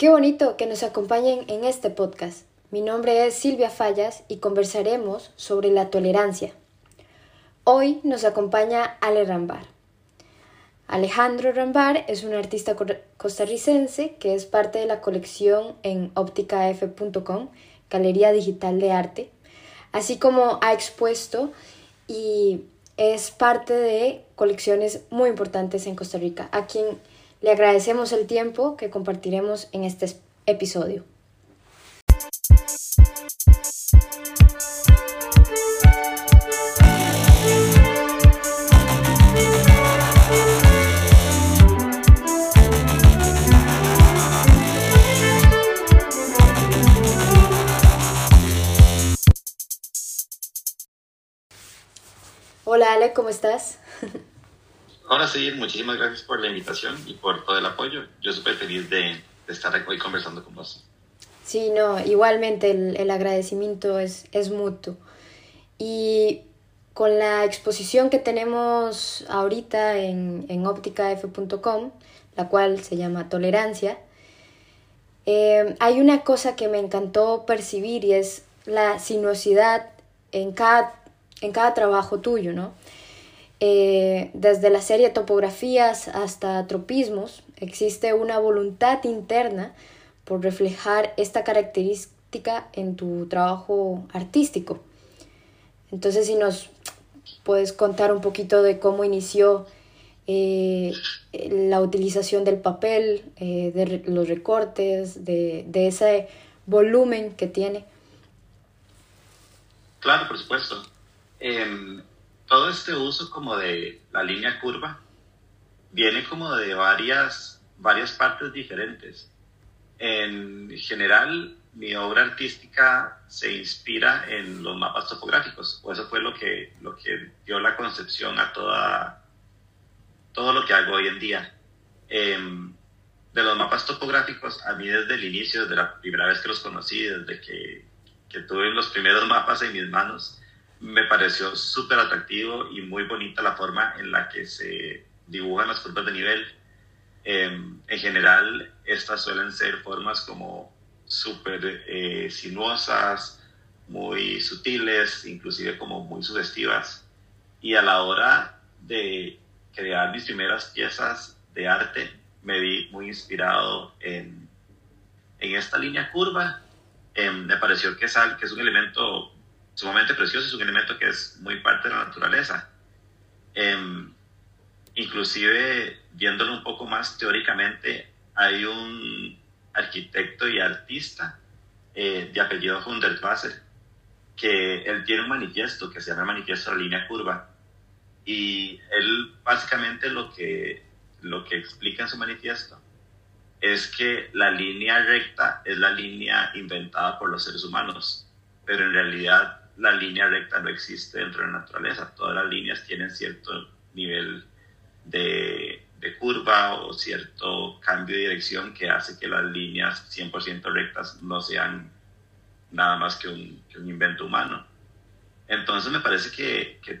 Qué bonito que nos acompañen en este podcast. Mi nombre es Silvia Fallas y conversaremos sobre la tolerancia. Hoy nos acompaña Ale Rambar. Alejandro Rambar es un artista costarricense que es parte de la colección en opticaf.com, Galería Digital de Arte, así como ha expuesto y es parte de colecciones muy importantes en Costa Rica, a le agradecemos el tiempo que compartiremos en este episodio. Hola Ale, ¿cómo estás? Ahora sí, muchísimas gracias por la invitación y por todo el apoyo. Yo súper feliz de, estar aquí hoy conversando con vos. Sí, no, igualmente el, agradecimiento es, es mutuo. Y con la exposición que tenemos ahorita en, en opticaf.com, la cual se llama Tolerancia, eh, hay una cosa que me encantó percibir y es la sinuosidad en cada, en cada trabajo tuyo, ¿no? Eh, desde la serie Topografías hasta Tropismos, existe una voluntad interna por reflejar esta característica en tu trabajo artístico. Entonces, si nos puedes contar un poquito de cómo inició eh, la utilización del papel, eh, de los recortes, de, de, ese volumen que tiene. Claro, por supuesto. Em, todo este uso como de la línea curva viene como de varias, varias partes diferentes. En general, mi obra artística se inspira en los mapas topográficos, o eso fue lo que, lo que dio la concepción a toda, todo lo que hago hoy en día. Em, de los mapas topográficos, a mí desde el inicio, desde la primera vez que los conocí, desde que, que tuve los primeros mapas en mis manos, me pareció súper atractivo y muy bonita la forma en la que se dibujan las curvas de nivel. Em, en general, estas suelen ser formas como súper eh, sinuosas, muy sutiles, inclusive como muy sugestivas. Y a la hora de crear mis primeras piezas de arte, me vi muy inspirado en, en esta línea curva. Em, me pareció que es, que es un elemento sumamente precioso, es un elemento que es muy parte de la naturaleza. Em, inclusive, viéndolo un poco más teóricamente, hay un arquitecto y artista eh, de apellido Hundertwasser, que él tiene un manifiesto que se llama Manifiesto de la Línea Curva. Y él básicamente lo que, lo que explica en su manifiesto es que la línea recta es la línea inventada por los seres humanos, pero en realidad la línea recta no existe dentro de la naturaleza. Todas las líneas tienen cierto nivel de, curva o cierto cambio de dirección que hace que las líneas 100% rectas no sean nada más que un, invento humano. Entonces me parece que, que,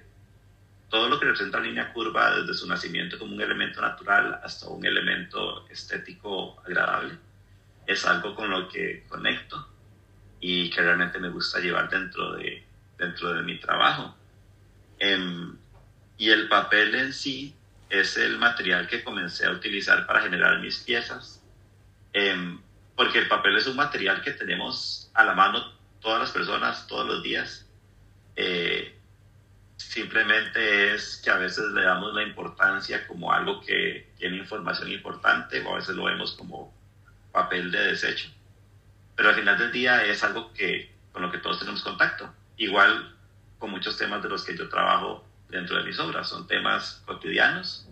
todo lo que representa la línea curva, desde su nacimiento como un elemento natural hasta un elemento estético agradable, es algo con lo que conecto y que realmente me gusta llevar dentro de, dentro de mi trabajo. Em, y el papel en sí es el material que comencé a utilizar para generar mis piezas, em, porque el papel es un material que tenemos a la mano todas las personas todos los días. Eh, simplemente es que a veces le damos la importancia como algo que tiene información importante o a veces lo vemos como papel de desecho. Pero al final del día es algo que, con lo que todos tenemos contacto igual con muchos temas de los que yo trabajo dentro de mis obras. Son temas cotidianos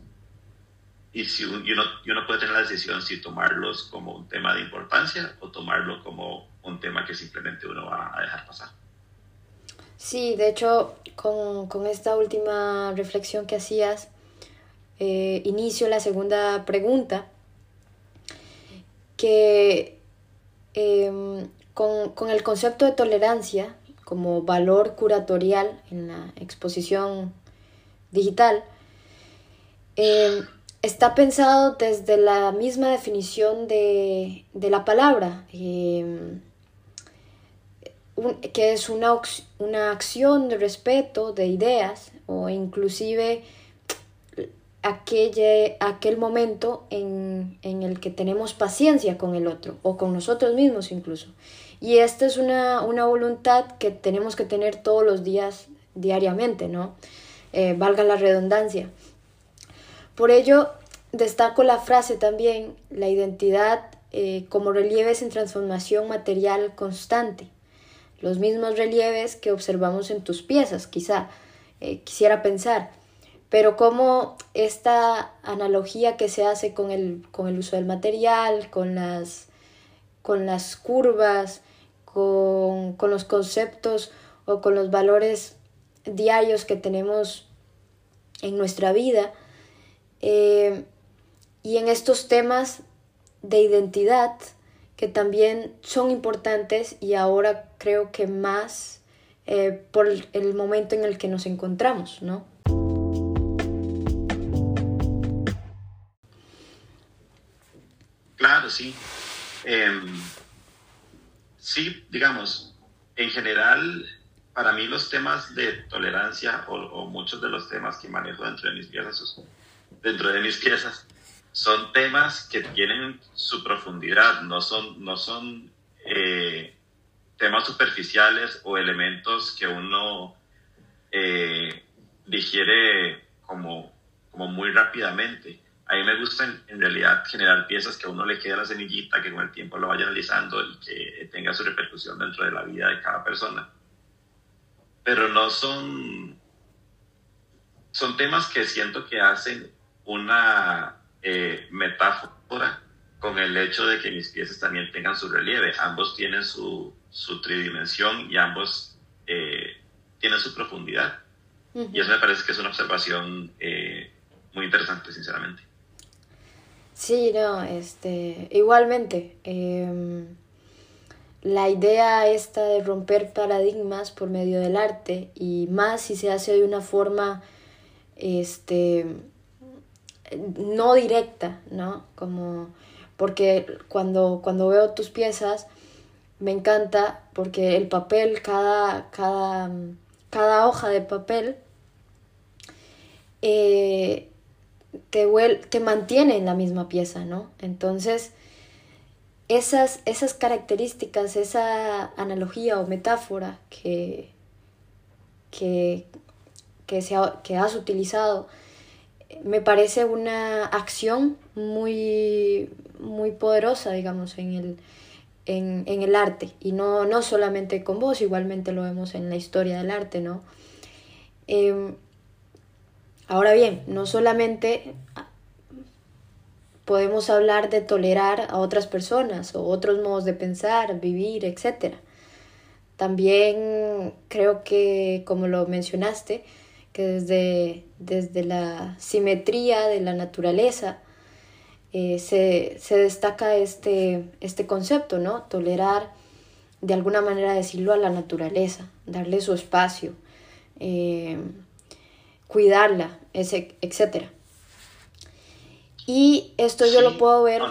y, si uno, uno puede tener la decisión si tomarlos como un tema de importancia o tomarlo como un tema que simplemente uno va a dejar pasar. Sí, de hecho, con, con esta última reflexión que hacías, eh, inicio la segunda pregunta, que em, con, con el concepto de tolerancia como valor curatorial en la exposición digital, eh, está pensado desde la misma definición de, la palabra, em, que es una, una acción de respeto de ideas o inclusive aquel, aquel momento en, el que tenemos paciencia con el otro o con nosotros mismos incluso. Y esta es una, voluntad que tenemos que tener todos los días, diariamente, ¿no? Eh, valga la redundancia. Por ello, destaco la frase también, la identidad eh, como relieves en transformación material constante. Los mismos relieves que observamos en tus piezas, quizá. Eh, quisiera pensar. Pero como esta analogía que se hace con el, con el uso del material, con las, con las curvas, con, los conceptos o con los valores diarios que tenemos en nuestra vida, eh, y en estos temas de identidad que también son importantes y ahora creo que más eh, por el momento en el que nos encontramos, ¿no? Claro, sí. Em, sí, digamos, en general, para mí los temas de tolerancia o, muchos de los temas que manejo dentro de mis piezas, dentro de mis piezas, son temas que tienen su profundidad, no son, no son eh, temas superficiales o elementos que uno eh, digiere como, como muy rápidamente a mí me gusta en, realidad generar piezas que a uno le quede la semillita, que con el tiempo lo vaya analizando y que tenga su repercusión dentro de la vida de cada persona. Pero no son, son temas que siento que hacen una eh, metáfora con el hecho de que mis piezas también tengan su relieve. Ambos tienen su, su tridimensión y ambos eh, tienen su profundidad. Y eso me parece que es una observación eh, muy interesante, sinceramente. Sí, no, este, igualmente. Em, la idea esta de romper paradigmas por medio del arte y más si se hace de una forma este no directa, ¿no? Como porque cuando, cuando veo tus piezas me encanta porque el papel, cada, cada, cada hoja de papel eh, te, te mantiene en la misma pieza, ¿no? Entonces, esas, esas características, esa analogía o metáfora que, que, que, que has utilizado, me parece una acción muy, muy poderosa, digamos, en el, en, en, el arte. Y no, no solamente con vos, igualmente lo vemos en la historia del arte, ¿no? Em, Ahora bien, no solamente podemos hablar de tolerar a otras personas o otros modos de pensar, vivir, etc. También creo que, como lo mencionaste, que desde, desde la simetría de la naturaleza eh, se, destaca este, este concepto, ¿no? Tolerar, de alguna manera decirlo, a la naturaleza, darle su espacio. Eh, cuidarla, etc. Y esto yo lo puedo ver...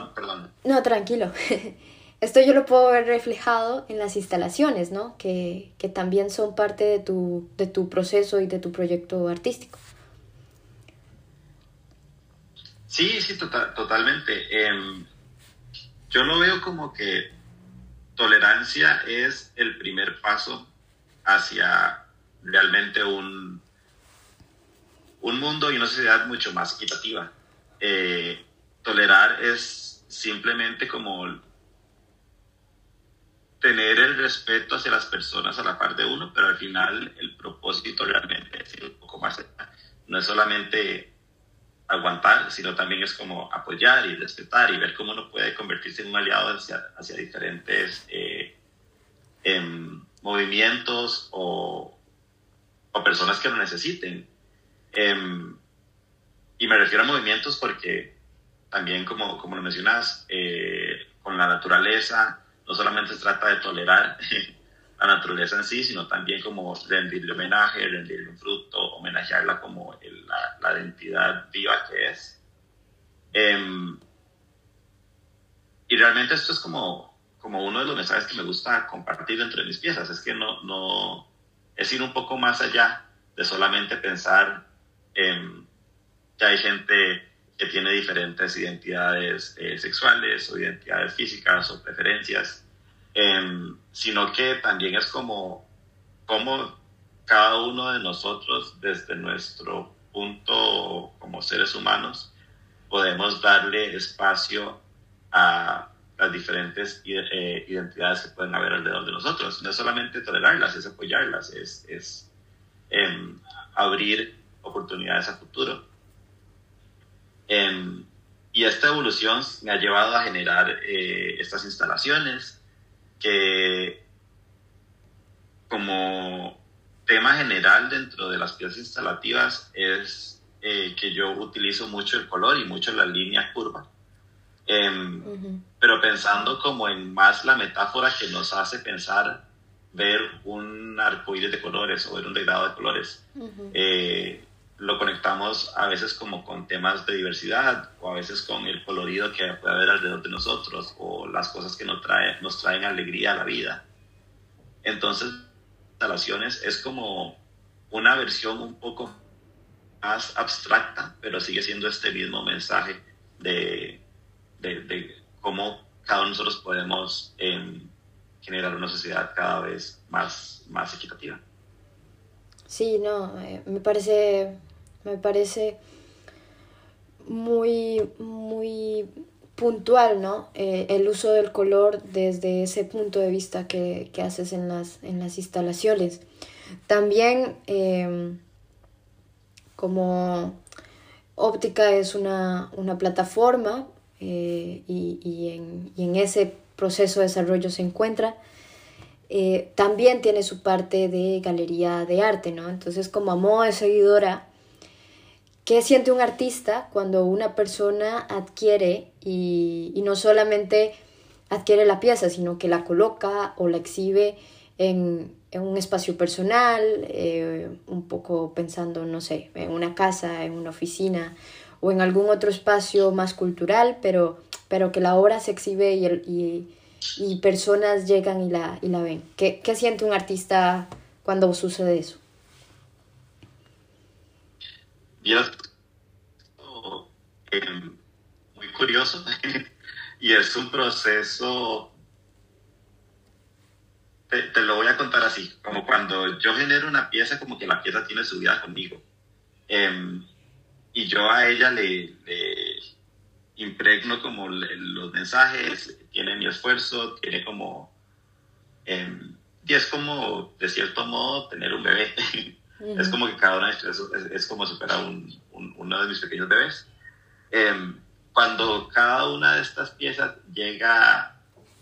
No, tranquilo. esto yo lo puedo ver reflejado en las instalaciones, ¿no? Que, también son parte de tu, de tu proceso y de tu proyecto artístico. Sí, sí, tota-, totalmente. Em, yo lo veo como que tolerancia es el primer paso hacia realmente un, un mundo y una sociedad mucho más equitativa. Eh, tolerar es simplemente como tener el respeto hacia las personas a la par de uno, pero al final el propósito realmente es un poco más. No es solamente aguantar, sino también es como apoyar y respetar y ver cómo uno puede convertirse en un aliado hacia, hacia diferentes eh, em, movimientos o, o personas que lo necesiten. Em, y me refiero a movimientos porque también, como, como lo mencionas, eh, con la naturaleza, no solamente se trata de tolerar la naturaleza en sí, sino también como rendirle homenaje, rendirle un fruto, homenajearla como la, la, identidad viva que es. Em, y realmente esto es como, como uno de los mensajes que me gusta compartir entre mis piezas, es que no, no es ir un poco más allá de solamente pensar en que hay gente que tiene diferentes identidades eh, sexuales o identidades físicas o preferencias, em, sino que también es como, como cada uno de nosotros desde nuestro punto como seres humanos podemos darle espacio a las diferentes eh, identidades que pueden haber alrededor de nosotros. No es solamente tolerarlas, es apoyarlas, es, es em, abrir oportunidades a futuro. Em, y esta evolución me ha llevado a generar eh, estas instalaciones que como tema general dentro de las piezas instalativas es eh, que yo utilizo mucho el color y mucho la línea curva. Em, pero pensando como en más la metáfora que nos hace pensar ver un arcoíris de colores o ver un degradado de colores lo conectamos a veces como con temas de diversidad o a veces con el colorido que puede haber alrededor de nosotros o las cosas que nos, trae, nos traen alegría a la vida. Entonces, instalaciones es como una versión un poco más abstracta, pero sigue siendo este mismo mensaje de, de, cómo cada uno de nosotros podemos em, generar una sociedad cada vez más, más equitativa. Sí, no, eh, me parece me parece muy, muy puntual, ¿no? Eh, el uso del color desde ese punto de vista que, haces en las, en las instalaciones. También, em, como óptica es una, plataforma eh, y, en, y, en, ese proceso de desarrollo se encuentra, eh, también tiene su parte de galería de arte, ¿no? Entonces, como a modo de seguidora, ¿Qué siente un artista cuando una persona adquiere y, no solamente adquiere la pieza, sino que la coloca o la exhibe en, un espacio personal, eh, un poco pensando, no sé, en una casa, en una oficina o en algún otro espacio más cultural, pero, pero que la obra se exhibe y, y, personas llegan y la, y la ven. ¿Qué, ¿Qué siente un artista cuando sucede eso? Eh, muy curioso y es un proceso, te, lo voy a contar así, como cuando yo genero una pieza, como que la pieza tiene su vida conmigo. Em, y yo a ella le, impregno como los mensajes, tiene mi esfuerzo, tiene como... Em, y es como, de cierto modo, tener un bebé. Es como que cada una de es, es, como superar un, uno de mis pequeños bebés. Em, cuando cada una de estas piezas llega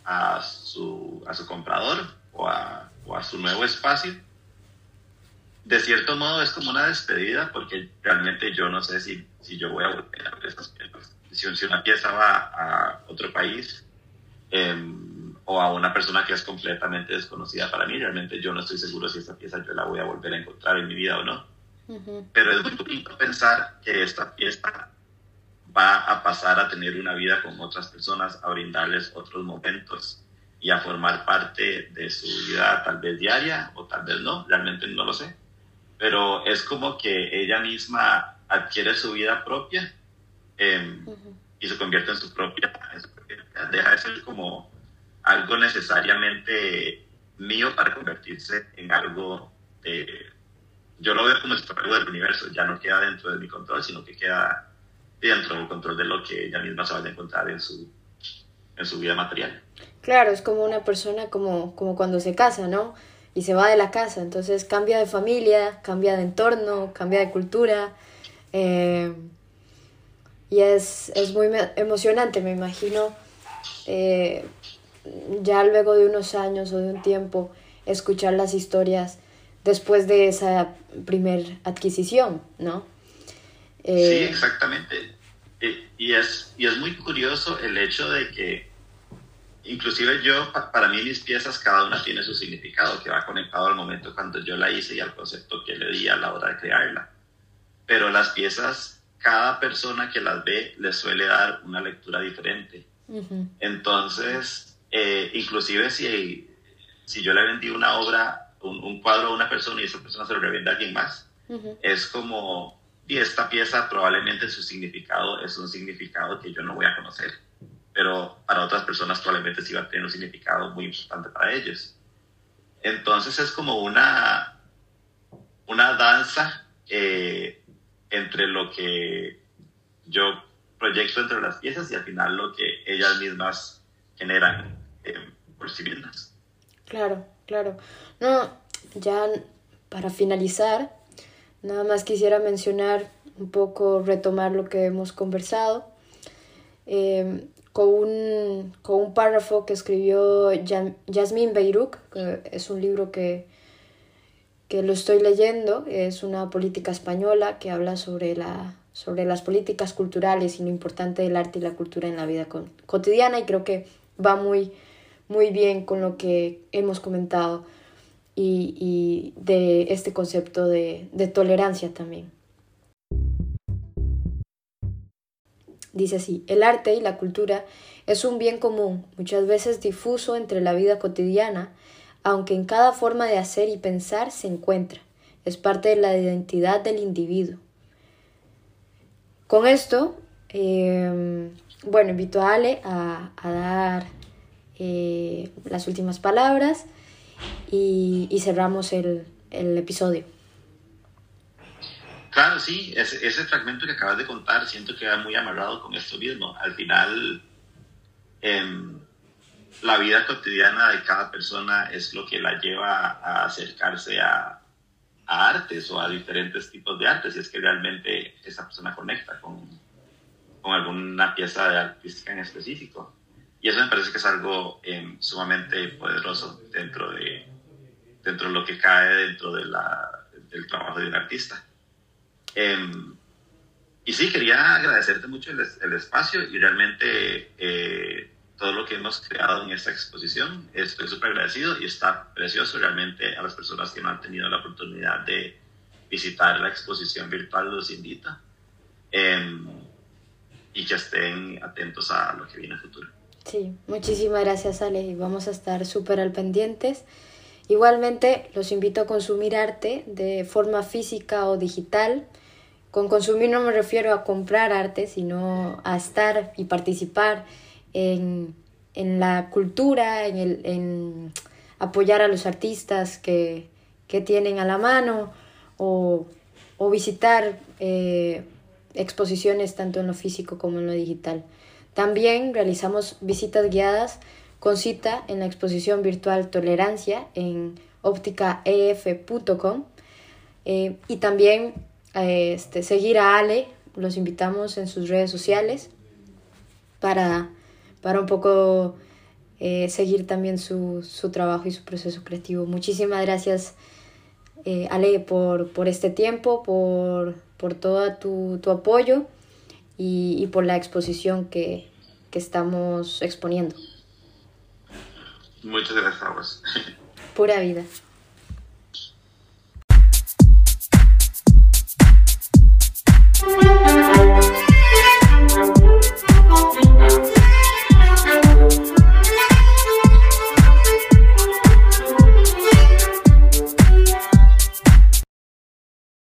a su, a su comprador o a, o a, su nuevo espacio, de cierto modo es como una despedida porque realmente yo no sé si, si yo voy a volver a ver esas piezas. Si, si una pieza va a otro país em, o a una persona que es completamente desconocida para mí, realmente yo no estoy seguro si esta pieza yo la voy a volver a encontrar en mi vida o no. Pero es muy bonito pensar que esta pieza va a pasar a tener una vida con otras personas, a brindarles otros momentos y a formar parte de su vida tal vez diaria o tal vez no, realmente no lo sé. Pero es como que ella misma adquiere su vida propia em, y se convierte en su propia, deja de ser como algo necesariamente mío para convertirse en algo de, yo lo veo como algo del universo, ya no queda dentro de mi control, sino que queda dentro del control de lo que ella misma se va a encontrar en su, en su vida material. Claro, es como una persona como, como cuando se casa, ¿no? Y se va de la casa, entonces cambia de familia, cambia de entorno, cambia de cultura. Eh, y es, es, muy emocionante, me imagino, eh, ya luego de unos años o de un tiempo, escuchar las historias después de esa primer adquisición, ¿no? sí, eh, exactamente. Y, es, y es muy curioso el hecho de que, inclusive yo, para mí mis piezas, cada una tiene su significado, que va conectado al momento cuando yo la hice y al concepto que le di a la hora de crearla. Pero las piezas cada persona que las ve le suele dar una lectura diferente. Entonces, eh, inclusive si, si yo le vendí una obra, un, cuadro a una persona y esa persona se lo revende a alguien más, es como, y esta pieza probablemente su significado es un significado que yo no voy a conocer, pero para otras personas probablemente sí va a tener un significado muy importante para ellos. Entonces es como una, una danza eh, entre lo que yo proyecto entre las piezas y al final lo que ellas mismas generan eh. Claro, claro. No, ya para finalizar, nada más quisiera mencionar un poco, retomar lo que hemos conversado, em, con, un, con un párrafo que escribió Yasmín Beiruk, que es un libro que, que lo estoy leyendo, es una política española que habla sobre, la, sobre las políticas culturales y lo importante del arte y la cultura en la vida cotidiana y creo que va muy, muy bien con lo que hemos comentado y, de este concepto de, de tolerancia también. Dice así, el arte y la cultura es un bien común, muchas veces difuso entre la vida cotidiana, aunque en cada forma de hacer y pensar se encuentra. Es parte de la identidad del individuo. Con esto, em, bueno, invito a Ale a, dar eh, las últimas palabras y, cerramos el, episodio. Claro, sí, ese, ese, fragmento que acabas de contar siento que va muy amarrado con esto mismo. Al final, em, la vida cotidiana de cada persona es lo que la lleva a acercarse a, a artes o a diferentes tipos de artes, y es que realmente esa persona conecta con, con alguna pieza de artística en específico. Y eso me parece que es algo em, sumamente poderoso dentro de, dentro de lo que cae dentro de la, del trabajo de un artista. Em, y sí, quería agradecerte mucho el, el espacio y realmente eh, todo lo que hemos creado en esta exposición. Estoy súper agradecido y está precioso realmente a las personas que no han tenido la oportunidad de visitar la exposición virtual, los invito. Em, y que estén atentos a lo que viene en futuro. Sí, muchísimas gracias Ale vamos a estar súper al pendientes. Igualmente los invito a consumir arte de forma física o digital. Con consumir no me refiero a comprar arte, sino a estar y participar en, en la cultura, en, el, en apoyar a los artistas que, que tienen a la mano o, o visitar eh, exposiciones tanto en lo físico como en lo digital. También realizamos visitas guiadas con cita en la exposición virtual Tolerancia en ópticaef.com eh, y también eh, este, seguir a Ale, los invitamos en sus redes sociales para, para un poco eh, seguir también su, su, trabajo y su proceso creativo. Muchísimas gracias Ale por, por este tiempo, por por todo tu, tu apoyo y, y por la exposición que, que, estamos exponiendo. Muchas gracias, Pura vida.